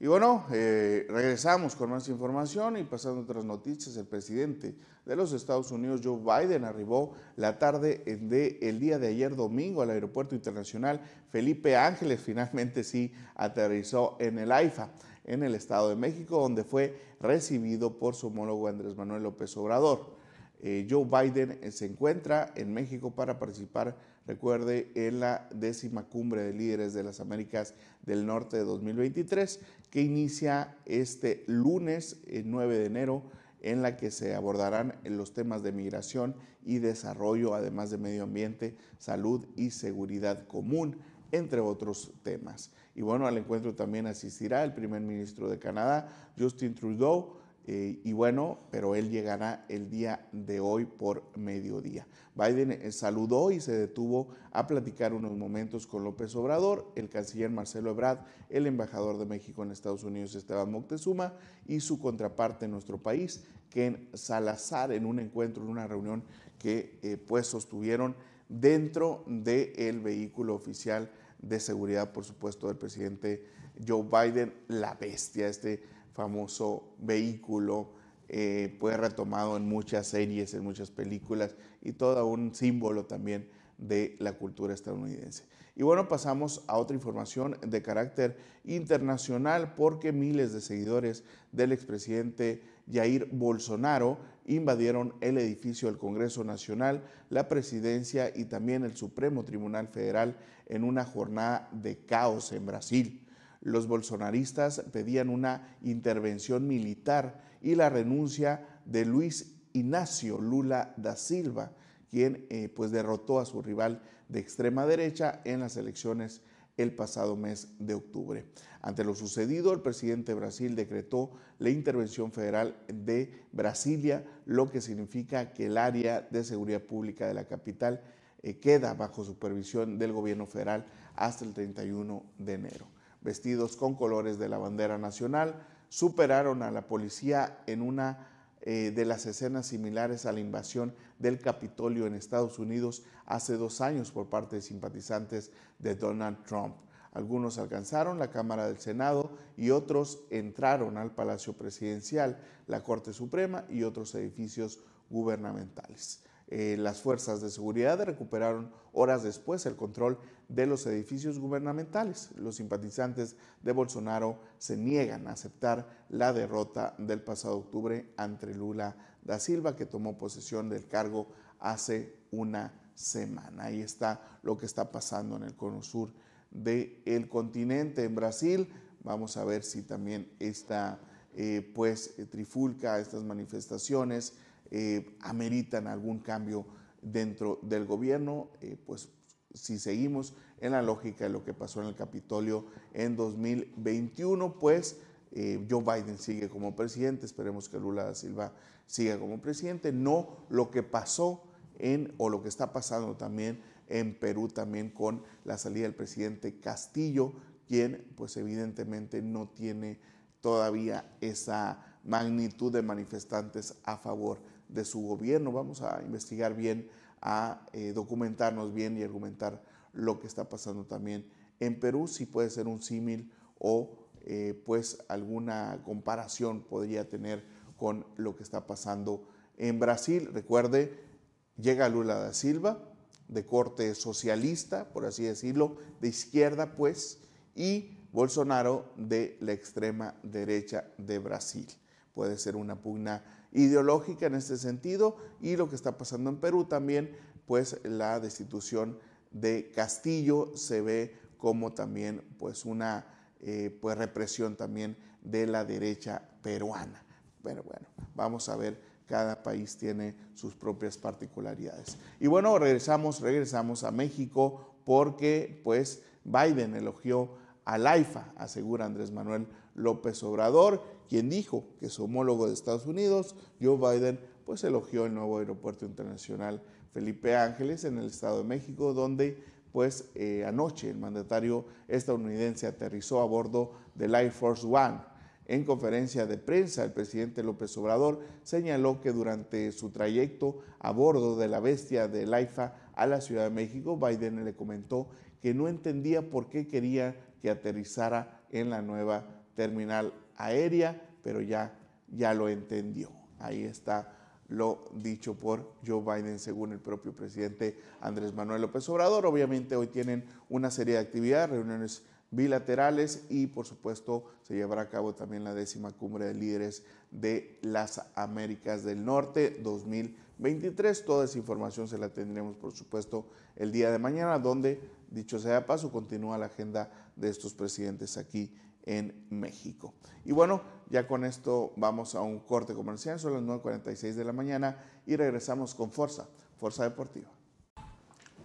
Y bueno, eh, regresamos con más información y pasando a otras noticias. El presidente de los Estados Unidos, Joe Biden, arribó la tarde del día de ayer domingo al Aeropuerto Internacional Felipe Ángeles. Finalmente sí aterrizó en el AIFA, en el Estado de México, donde fue recibido por su homólogo Andrés Manuel López Obrador. Eh, Joe Biden eh, se encuentra en México para participar, recuerde, en la décima cumbre de líderes de las Américas del Norte de 2023, que inicia este lunes, el 9 de enero, en la que se abordarán los temas de migración y desarrollo, además de medio ambiente, salud y seguridad común, entre otros temas. Y bueno, al encuentro también asistirá el primer ministro de Canadá, Justin Trudeau, eh, y bueno, pero él llegará el día de hoy por mediodía. Biden eh, saludó y se detuvo a platicar unos momentos con López Obrador, el canciller Marcelo Ebrard, el embajador de México en Estados Unidos Esteban Moctezuma y su contraparte en nuestro país, Ken Salazar, en un encuentro, en una reunión que eh, pues sostuvieron dentro del vehículo oficial de seguridad, por supuesto, del presidente Joe Biden, la bestia, este famoso vehículo, eh, fue retomado en muchas series, en muchas películas y todo un símbolo también de la cultura estadounidense. Y bueno, pasamos a otra información de carácter internacional porque miles de seguidores del expresidente Jair Bolsonaro invadieron el edificio del Congreso Nacional, la presidencia y también el Supremo Tribunal Federal en una jornada de caos en Brasil los bolsonaristas pedían una intervención militar y la renuncia de Luis Ignacio Lula da Silva, quien eh, pues derrotó a su rival de extrema derecha en las elecciones el pasado mes de octubre. Ante lo sucedido, el presidente de Brasil decretó la intervención federal de Brasilia, lo que significa que el área de seguridad pública de la capital eh, queda bajo supervisión del gobierno federal hasta el 31 de enero. Vestidos con colores de la bandera nacional, superaron a la policía en una eh, de las escenas similares a la invasión del Capitolio en Estados Unidos hace dos años por parte de simpatizantes de Donald Trump. Algunos alcanzaron la Cámara del Senado y otros entraron al Palacio Presidencial, la Corte Suprema y otros edificios gubernamentales. Eh, las fuerzas de seguridad recuperaron horas después el control de los edificios gubernamentales. Los simpatizantes de Bolsonaro se niegan a aceptar la derrota del pasado octubre ante Lula da Silva, que tomó posesión del cargo hace una semana. Ahí está lo que está pasando en el cono sur del continente, en Brasil. Vamos a ver si también esta eh, pues, trifulca, estas manifestaciones, eh, ameritan algún cambio dentro del gobierno, eh, pues si seguimos en la lógica de lo que pasó en el Capitolio en 2021, pues eh, Joe Biden sigue como presidente, esperemos que Lula da Silva siga como presidente, no lo que pasó en, o lo que está pasando también en Perú también con la salida del presidente Castillo, quien pues evidentemente no tiene todavía esa magnitud de manifestantes a favor de su gobierno. Vamos a investigar bien, a eh, documentarnos bien y argumentar lo que está pasando también en Perú, si puede ser un símil o eh, pues alguna comparación podría tener con lo que está pasando en Brasil. Recuerde, llega Lula da Silva, de corte socialista, por así decirlo, de izquierda pues, y Bolsonaro de la extrema derecha de Brasil. Puede ser una pugna ideológica en este sentido y lo que está pasando en Perú también, pues la destitución de Castillo se ve como también pues una eh, pues represión también de la derecha peruana. Pero bueno, vamos a ver, cada país tiene sus propias particularidades. Y bueno, regresamos, regresamos a México porque pues Biden elogió al AIFA, asegura Andrés Manuel López Obrador, quien dijo que su homólogo de Estados Unidos, Joe Biden, pues elogió el nuevo aeropuerto internacional Felipe Ángeles en el Estado de México, donde pues eh, anoche el mandatario estadounidense aterrizó a bordo del Air Force One. En conferencia de prensa, el presidente López Obrador señaló que durante su trayecto a bordo de la bestia del AIFA a la Ciudad de México, Biden le comentó que no entendía por qué quería que aterrizara en la nueva terminal aérea, pero ya, ya lo entendió. Ahí está lo dicho por Joe Biden, según el propio presidente Andrés Manuel López Obrador. Obviamente hoy tienen una serie de actividades, reuniones bilaterales y por supuesto se llevará a cabo también la décima cumbre de líderes de las Américas del Norte 2023. Toda esa información se la tendremos por supuesto el día de mañana, donde, dicho sea paso, continúa la agenda de estos presidentes aquí en México. Y bueno, ya con esto vamos a un corte comercial, son las 9.46 de la mañana y regresamos con Fuerza, Fuerza Deportiva.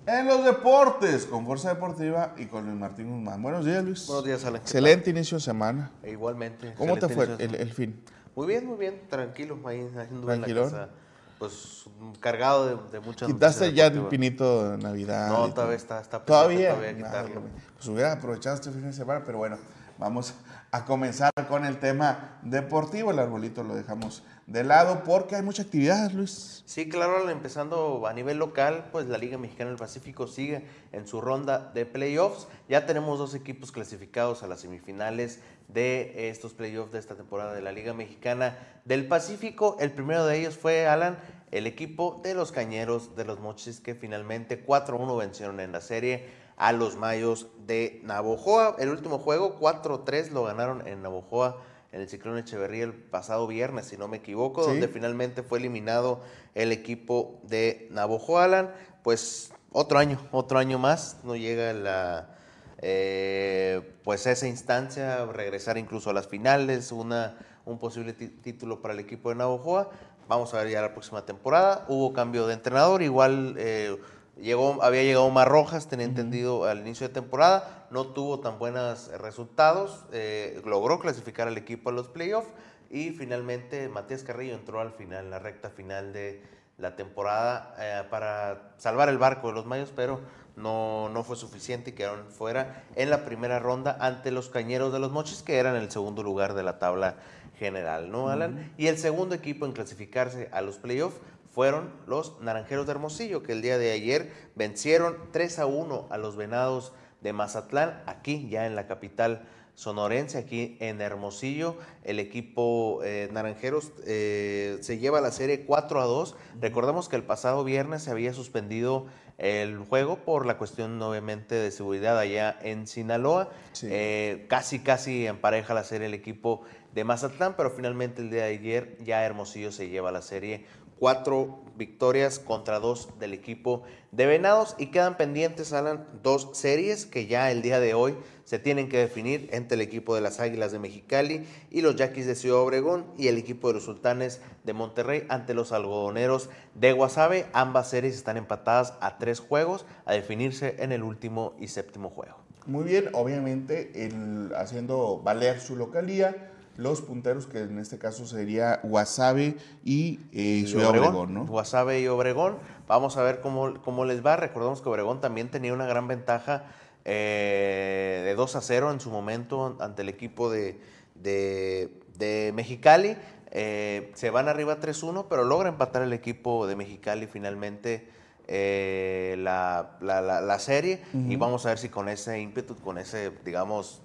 En los deportes, con Fuerza Deportiva y con Luis Martín Guzmán. Buenos días, Luis. Buenos días, Alex. Excelente inicio de semana. E igualmente. ¿Cómo te fue el, fin? Muy bien, muy bien. Tranquilo, ahí en la casa. Pues cargado de, de muchas ¿Quitaste ya el pinito de Navidad? No, todavía está, está ¿Todavía? todavía quitarlo. pues hubiera aprovechado este fin de semana, pero bueno, vamos a comenzar con el tema deportivo. El arbolito lo dejamos de lado porque hay mucha actividad, Luis. Sí, claro, empezando a nivel local, pues la Liga Mexicana del Pacífico sigue en su ronda de playoffs. Ya tenemos dos equipos clasificados a las semifinales de estos playoffs de esta temporada de la Liga Mexicana del Pacífico. El primero de ellos fue, Alan, el equipo de los Cañeros de los Mochis que finalmente 4-1 vencieron en la serie a los Mayos de Navojoa. El último juego, 4-3, lo ganaron en Navojoa en el Ciclón Echeverría el pasado viernes, si no me equivoco, donde finalmente fue eliminado el equipo de Navojoa. Alan, pues otro año, otro año más, no llega la... Eh, pues esa instancia, regresar incluso a las finales, una, un posible título para el equipo de Navojoa. Vamos a ver ya la próxima temporada. Hubo cambio de entrenador, igual eh, Llegó, había llegado más Rojas, tenía entendido, al inicio de temporada. No tuvo tan buenos resultados. Eh, logró clasificar al equipo a los playoffs. Y finalmente Matías Carrillo entró al final, en la recta final de, la temporada eh, para salvar el barco de los Mayos, pero no, no fue suficiente y quedaron fuera en la primera ronda ante los Cañeros de los Mochis, que eran el segundo lugar de la tabla general, ¿no, Alan? Y el segundo equipo en clasificarse a los playoffs fueron los Naranjeros de Hermosillo, que el día de ayer vencieron 3 a 1 a los Venados de Mazatlán, aquí ya en la capital sonorense, aquí en Hermosillo. El equipo eh, Naranjeros eh, se lleva la serie 4 a 2. Recordemos que el pasado viernes se había suspendido el juego por la cuestión obviamente de seguridad allá en Sinaloa. Eh, casi, casi empareja la serie el equipo de Mazatlán, pero finalmente el día de ayer ya Hermosillo se lleva la serie cuatro victorias contra dos del equipo de Venados y quedan pendientes, Alan, dos series que ya el día de hoy se tienen que definir entre el equipo de las Águilas de Mexicali y los Yaquis de Ciudad Obregón y el equipo de los Sultanes de Monterrey ante los algodoneros de Guasave. Ambas series están empatadas a tres juegos a definirse en el último y séptimo juego. Muy bien, obviamente el, haciendo valer su localía los punteros, que en este caso sería Guasave y eh, Ciudad Obregón, ¿no? Guasave y Obregón. Vamos a ver cómo, cómo les va. Recordemos que Obregón también tenía una gran ventaja eh, de 2 a 0 en su momento ante el equipo de, de, Mexicali. Eh, se van arriba 3-1, pero logra empatar el equipo de Mexicali finalmente la, la, serie. Y vamos a ver si con ese ímpetu, con ese, digamos,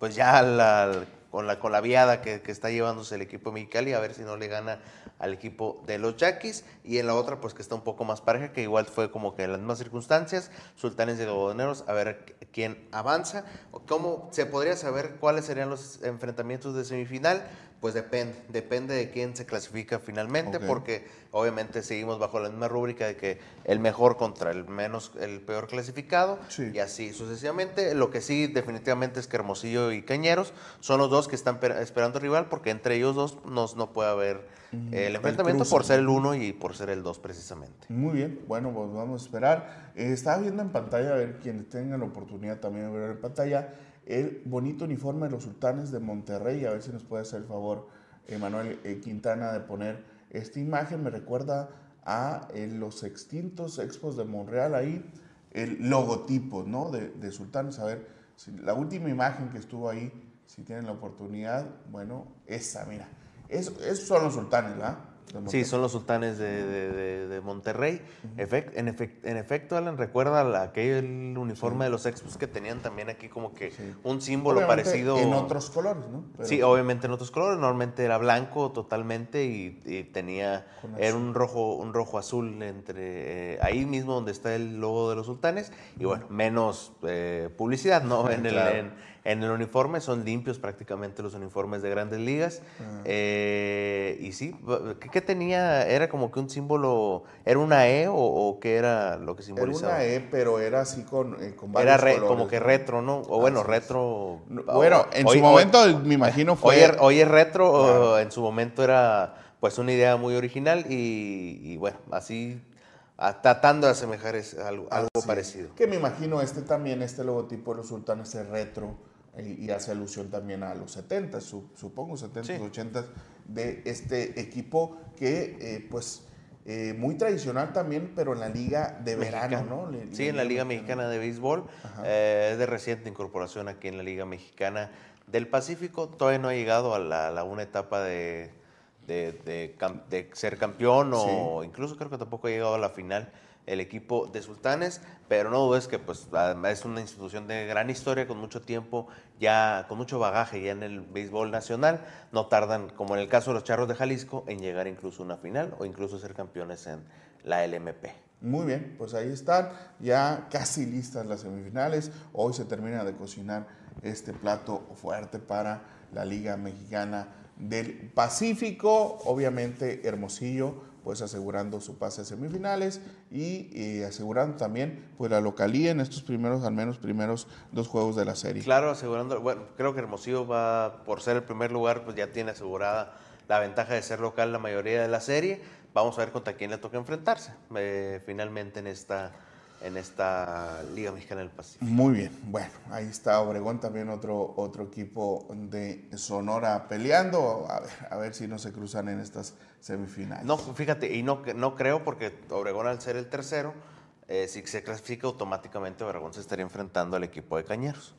pues ya la, con la, viada que, está llevándose el equipo Mexicali, a ver si no le gana al equipo de los Yaquis. Y en la otra, pues que está un poco más pareja, que igual fue como que en las mismas circunstancias, Sultanes de Godoneros, a ver quién avanza. ¿Cómo se podría saber cuáles serían los enfrentamientos de semifinal? Pues depende, depende de quién se clasifica finalmente, porque obviamente seguimos bajo la misma rúbrica de que el mejor contra el menos, el peor clasificado, y así sucesivamente. Lo que sí definitivamente es que Hermosillo y Cañeros son los dos que están esperando rival, porque entre ellos dos no, no puede haber eh, el enfrentamiento por ser el uno y por ser el dos precisamente. Muy bien, bueno, pues vamos a esperar. Eh, estaba viendo en pantalla, a ver quienes tengan la oportunidad también de ver en pantalla, el bonito uniforme de los sultanes de Monterrey. A ver si nos puede hacer el favor, Emanuel eh, Quintana, de poner esta imagen. Me recuerda a eh, los extintos expos de Monreal ahí, el logotipo ¿no? de, de sultanes. A ver, si, la última imagen que estuvo ahí, si tienen la oportunidad, bueno, esa, mira. esos son los sultanes, ¿verdad? Sí, son los sultanes de, Monterrey. en, efecto, Alan, recuerda aquel uniforme de los Expos que tenían también aquí como que un símbolo parecido. En otros colores, ¿no? Sí, obviamente en otros colores. Normalmente era blanco totalmente y, tenía. Era un rojo, un rojo azul entre. Eh, ahí mismo donde está el logo de los sultanes. Y bueno, menos eh, publicidad, ¿no? En el. En el uniforme son limpios prácticamente los uniformes de grandes ligas. Ah. Eh, y sí, ¿qué, tenía? ¿Era como que un símbolo, era una E o, qué era lo que simbolizaba? Era una E, pero era así con, eh, con varios Era como que retro, ¿no? O bueno, retro... bueno, en su momento me imagino fue... Hoy, es retro, en su momento era pues una idea muy original y, bueno, así tratando de asemejar algo, algo parecido. Que me imagino este también, este logotipo de los sultanes es retro y hace alusión también a los 70, supongo, 70, 80 de este equipo que eh, pues eh, muy tradicional también, pero en la liga de verano, ¿no? sí, en la Liga Mexicana de Béisbol, eh, es de reciente incorporación aquí en la Liga Mexicana del Pacífico, todavía no ha llegado a la, una etapa de, de, ser campeón o incluso creo que tampoco ha llegado a la final el equipo de Sultanes, pero no dudes que pues es una institución de gran historia, con mucho tiempo, ya con mucho bagaje ya en el béisbol nacional, no tardan, como en el caso de los Charros de Jalisco, en llegar incluso a una final o incluso ser campeones en la LMP. Muy bien, pues ahí están, ya casi listas las semifinales, hoy se termina de cocinar este plato fuerte para la Liga Mexicana del Pacífico, obviamente Hermosillo pues asegurando su pase a semifinales y, asegurando también pues la localía en estos primeros, al menos primeros dos juegos de la serie. Claro, asegurando, bueno, creo que Hermosillo va, por ser el primer lugar, pues ya tiene asegurada la ventaja de ser local la mayoría de la serie. Vamos a ver contra quién le toca enfrentarse eh, finalmente en esta, en esta Liga Mexicana del Pacífico. Muy bien, bueno, ahí está Obregón, también otro, otro equipo de Sonora peleando, a ver, a ver si no se cruzan en estas semifinales. No, fíjate, y no, no creo porque Obregón al ser el tercero, eh, si se clasifica automáticamente Obregón se estaría enfrentando al equipo de Cañeros.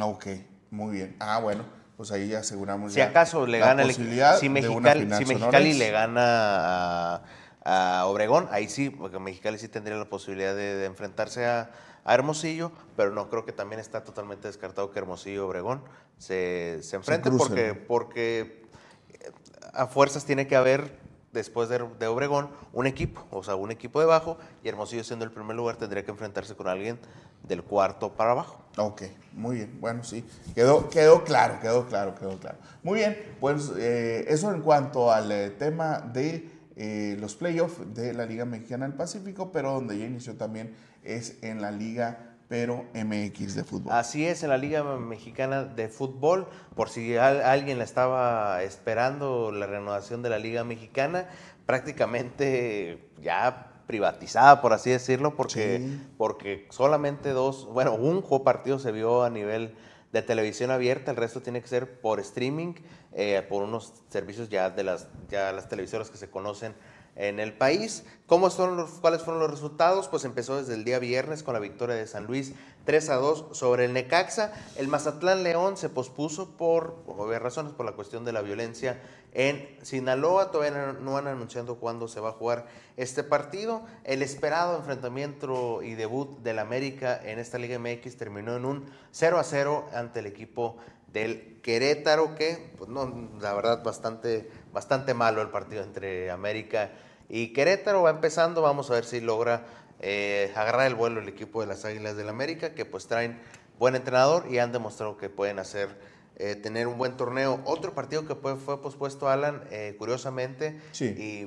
Ok, muy bien. Ah, bueno, pues ahí ya aseguramos si acaso le gana el, si Mexicali, si Mexicali le gana a a Obregón, ahí sí, porque Mexicali sí tendría la posibilidad de, enfrentarse a, Hermosillo, pero no creo que también está totalmente descartado que Hermosillo Obregón se, se enfrenten porque, porque eh, a fuerzas tiene que haber después de, Obregón un equipo, o sea, un equipo de abajo y Hermosillo siendo el primer lugar tendría que enfrentarse con alguien del cuarto para abajo. Ok, muy bien, bueno, sí, quedó, quedó claro, quedó claro, quedó claro. Muy bien, pues eh, eso en cuanto al eh, tema de eh, los playoffs de la Liga Mexicana del Pacífico, pero donde ya inició también es en la Liga pero MX de fútbol. Así es, en la Liga Mexicana de Fútbol, por si alguien la estaba esperando, la renovación de la Liga Mexicana, prácticamente ya privatizada, por así decirlo, porque, porque solamente dos, bueno, un juego partido se vio a nivel de televisión abierta, el resto tiene que ser por streaming, eh, por unos servicios ya de las, ya las televisoras que se conocen en el país. ¿Cómo son ¿Cuáles fueron los resultados? Pues empezó desde el día viernes con la victoria de San Luis 3 a 2 sobre el Necaxa. El Mazatlán León se pospuso por, obvias razones, por la cuestión de la violencia en Sinaloa. Todavía no han anunciado cuándo se va a jugar este partido. El esperado enfrentamiento y debut del América en esta Liga MX terminó en un 0 a 0 ante el equipo del Querétaro, que, pues no, la verdad, bastante, bastante malo el partido entre América y Querétaro. Va empezando, vamos a ver si logra eh, agarrar el vuelo el equipo de las Águilas del América, que pues traen buen entrenador y han demostrado que pueden hacer, eh, tener un buen torneo. Otro partido que fue, fue pospuesto, Alan, eh, curiosamente, y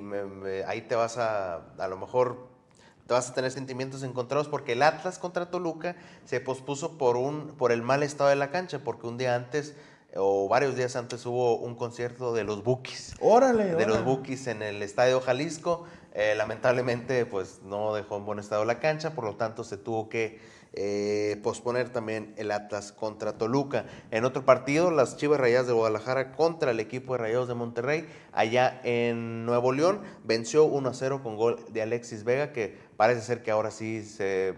ahí te vas a, a lo mejor te vas a tener sentimientos encontrados porque el Atlas contra Toluca se pospuso por, un, por el mal estado de la cancha, porque un día antes o varios días antes hubo un concierto de los Bukis. Órale, De los Bukis en el Estadio Jalisco. Eh, lamentablemente, pues no dejó en buen estado la cancha, por lo tanto se tuvo que eh, posponer también el Atlas contra Toluca. En otro partido, las Chivas Rayadas de Guadalajara contra el equipo de Rayados de Monterrey, allá en Nuevo León, venció 1 a 0 con gol de Alexis Vega, que parece ser que ahora sí se,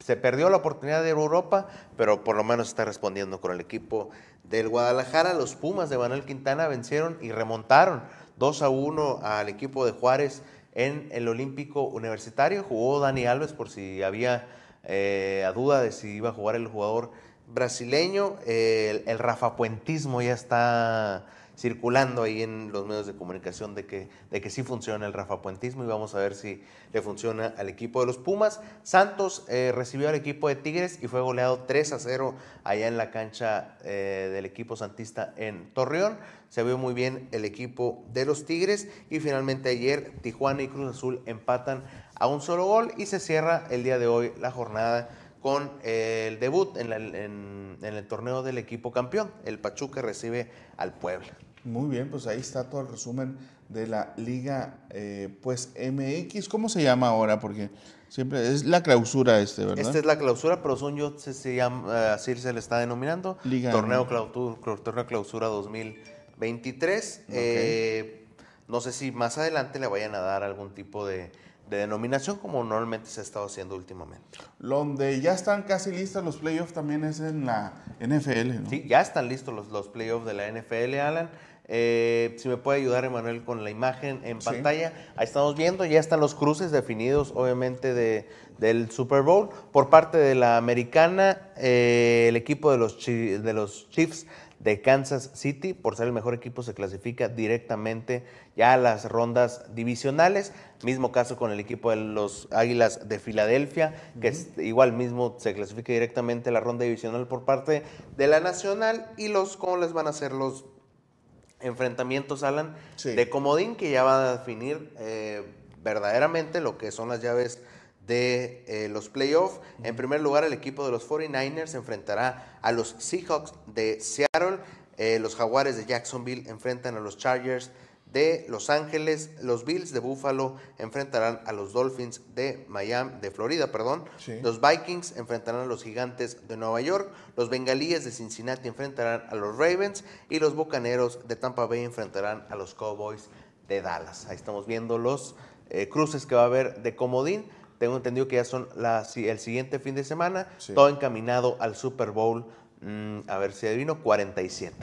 se perdió la oportunidad de Europa, pero por lo menos está respondiendo con el equipo del Guadalajara. Los Pumas de Manuel Quintana vencieron y remontaron 2 a 1 al equipo de Juárez en el Olímpico Universitario. Jugó Dani Alves por si había eh, a duda de si iba a jugar el jugador brasileño. el, el rafapuentismo ya está circulando ahí en los medios de comunicación de que, de que sí funciona el rafapuentismo y vamos a ver si le funciona al equipo de los Pumas. Santos eh, recibió al equipo de Tigres y fue goleado 3 a 0 allá en la cancha eh, del equipo santista en Torreón. Se vio muy bien el equipo de los Tigres y finalmente ayer Tijuana y Cruz Azul empatan a un solo gol y se cierra el día de hoy la jornada con el debut en, el torneo del equipo campeón. El Pachuca recibe al Puebla. Muy bien, pues ahí está todo el resumen de la Liga eh, pues MX. ¿Cómo se llama ahora? Porque siempre es la clausura este, ¿verdad? Esta es la clausura, pero son yo se, llama, eh, así se le está denominando. Liga torneo, clausura, torneo clausura 2023. Eh, no sé si más adelante le vayan a dar algún tipo de de denominación como normalmente se ha estado haciendo últimamente. Donde ya están casi listos los playoffs también es en la NFL, ¿no? Sí, ya están listos los, los playoffs de la NFL, Alan. Eh, si me puede ayudar, Emanuel, con la imagen en pantalla. Ahí estamos viendo, ya están los cruces definidos, obviamente, de, del Super Bowl. Por parte de la americana, eh, el equipo de los, de los Chiefs de Kansas City, por ser el mejor equipo, se clasifica directamente ya a las rondas divisionales. Mismo caso con el equipo de los Águilas de Filadelfia, que igual mismo se clasifica directamente a la ronda divisional por parte de la Nacional. Y los, ¿cómo les van a hacer los enfrentamientos, Alan? De Comodín, que ya va a definir eh, verdaderamente lo que son las llaves de eh, los playoffs. En primer lugar, el equipo de los 49ers se enfrentará a los Seahawks de Seattle. Eh, los Jaguares de Jacksonville enfrentan a los Chargers de Los Ángeles. Los Bills de Buffalo enfrentarán a los Dolphins de Miami, de Florida, perdón. Sí. Los Vikings enfrentarán a los Gigantes de Nueva York. Los Bengalíes de Cincinnati enfrentarán a los Ravens. Y los Bucaneros de Tampa Bay enfrentarán a los Cowboys de Dallas. Ahí estamos viendo los eh, cruces que va a haber de comodín. Tengo entendido que ya son la- el siguiente fin de semana. Sí. Todo encaminado al Super Bowl. mm, a ver si adivino, 47.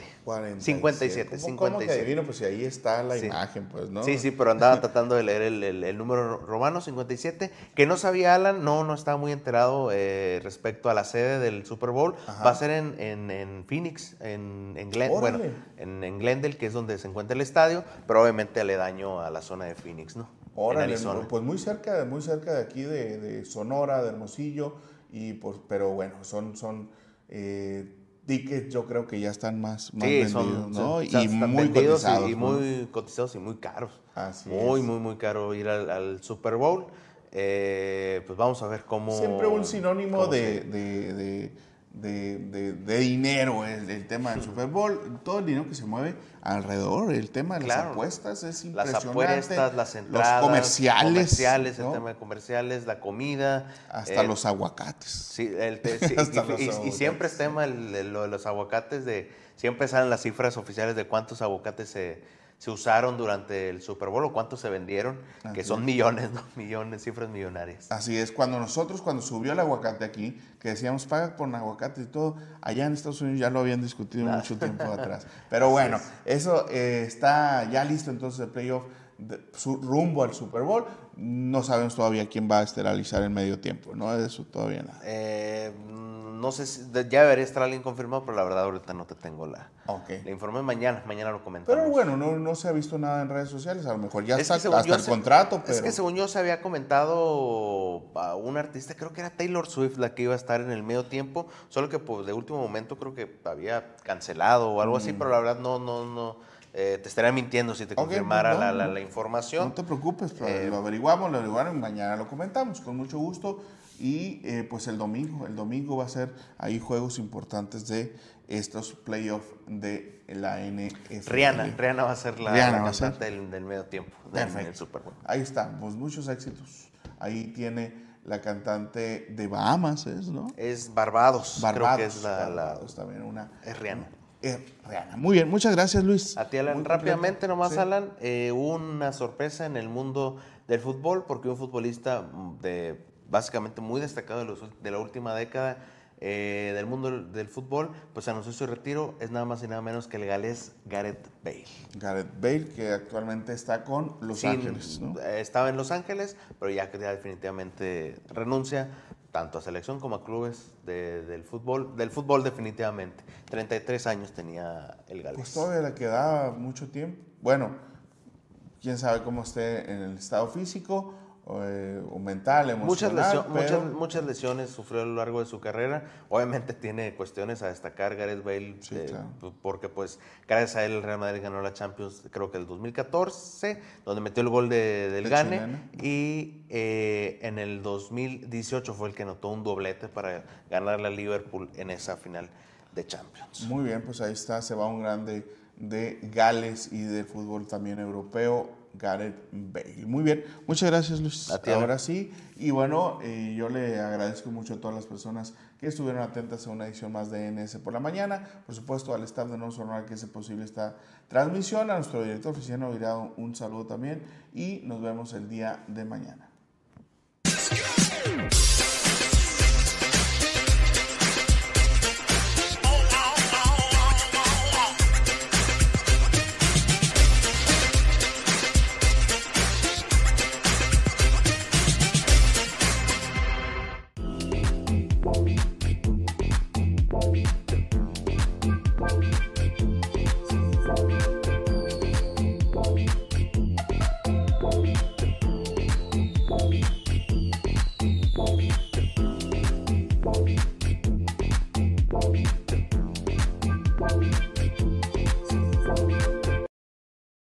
57, ¿Cómo, cómo que 57. adivino? Pues si ahí está la Sí. imagen, pues, ¿no? Sí, sí, pero andaba tratando de leer el, el- el número romano 57, que no sabía Alan, no, no estaba muy enterado eh, respecto a la sede del Super Bowl. Ajá. Va a ser en, en- en Phoenix, en, en, Glen- bueno, en, en Glendale, que es donde se encuentra el estadio, pero obviamente aledaño a la zona de Phoenix, ¿no? Órale, pues muy cerca, muy cerca de aquí de, de Sonora, de Hermosillo, y pues, pero bueno, son, son eh, tickets, yo creo que ya están más, más Sí, vendidos, son, ¿no? son- y están muy vendidos cotizados. y, ¿no? muy cotizados y muy caros. Así muy, es. muy, muy caro ir al, al Super Bowl. Eh, pues vamos a ver cómo. Siempre un sinónimo cómo de, se- de, de, de- de- de dinero el, el tema del Super Bowl, todo el dinero que se mueve alrededor, el tema de las apuestas es Las impresionante. apuestas, las entradas, los comerciales, comerciales, ¿no? el tema de comerciales, la comida. hasta los aguacates. Sí, el te- sí, Hasta y- los y, y aguacates. siempre es tema lo de los aguacates, de siempre salen las cifras oficiales de cuántos aguacates se, se usaron durante el Super Bowl o cuántos se vendieron, que son es. millones, ¿no? Millones, cifras millonarias. Así es, cuando nosotros, cuando subió el aguacate aquí, que decíamos paga por aguacate y todo, allá en Estados Unidos ya lo habían discutido mucho tiempo atrás. Pero bueno, eso eh, está ya listo entonces el playoff de- su- rumbo al Super Bowl. No sabemos todavía quién va a esterilizar en medio tiempo, ¿no? Eso todavía nada. Eh, mm, no sé si, ya debería estar alguien confirmado, pero la verdad ahorita no te tengo la, Ok. la informé mañana, mañana lo comentamos. Pero bueno, no, no se ha visto nada en redes sociales, a lo mejor ya Es está hasta el se- contrato, pero... Es que según yo se había comentado a un artista, creo que era Taylor Swift la que iba a estar en el medio tiempo, solo que pues, de último momento creo que había cancelado o algo Mm. así, pero la verdad no, no, no, eh, te estaría mintiendo si te confirmara no, la, la- la información. No te preocupes, pero Eh, lo averiguamos, lo averiguamos y mañana lo comentamos con mucho gusto. Y eh, pues el domingo, el domingo va a ser ahí juegos importantes de estos playoffs de la NFL. Rihanna, Rihanna va a ser la, Rihanna la va a ser. cantante del, del medio tiempo del, Perfecto. del Super Bowl. Ahí está, pues muchos éxitos. Ahí tiene la cantante de Bahamas, ¿es, no? Es Barbados, Barbados. creo que es la, la- Barbados también, una. es Rihanna. Eh. Muy bien, muchas gracias, Luis. A ti, Alan. Muy Rápidamente completo. nomás, Sí. Alan, eh, una sorpresa en el mundo del fútbol porque un futbolista mm, de básicamente muy destacado de, los ul- de la última década eh, del mundo del, del fútbol, pues anunció su retiro, es nada más y nada menos que el galés Gareth Bale. Gareth Bale, que actualmente está con Los Ángeles, ¿no? Estaba en Los Ángeles, pero ya que ya definitivamente renuncia tanto a selección como a clubes de- del fútbol, del fútbol definitivamente. 33 años tenía el galés. Pues todavía le queda mucho tiempo. Bueno, quién sabe cómo esté en el estado físico eh, mental, Muchas, emocional. lesio- pero- muchas, muchas lesiones sufrió a lo largo de su carrera. Obviamente tiene cuestiones a destacar Gareth Bale, Sí, eh, claro. porque pues gracias a él el Real Madrid ganó la Champions, creo que el 2014, donde metió el gol de- del De Gane. chilena. Y eh, en el 2018 fue el que anotó un doblete para ganarle a Liverpool en esa final de Champions. Muy bien, pues ahí está, se va un grande de Gales y del fútbol también europeo, Gareth Bale. Muy bien, muchas gracias Luis. A ti, Alan. Ahora sí, y bueno, eh, yo le agradezco mucho a todas las personas que estuvieron atentas a una edición más de NS por la mañana, por supuesto al staff de No Sonora que hace posible esta transmisión, a nuestro director oficial Oirá un saludo también y nos vemos el día de mañana.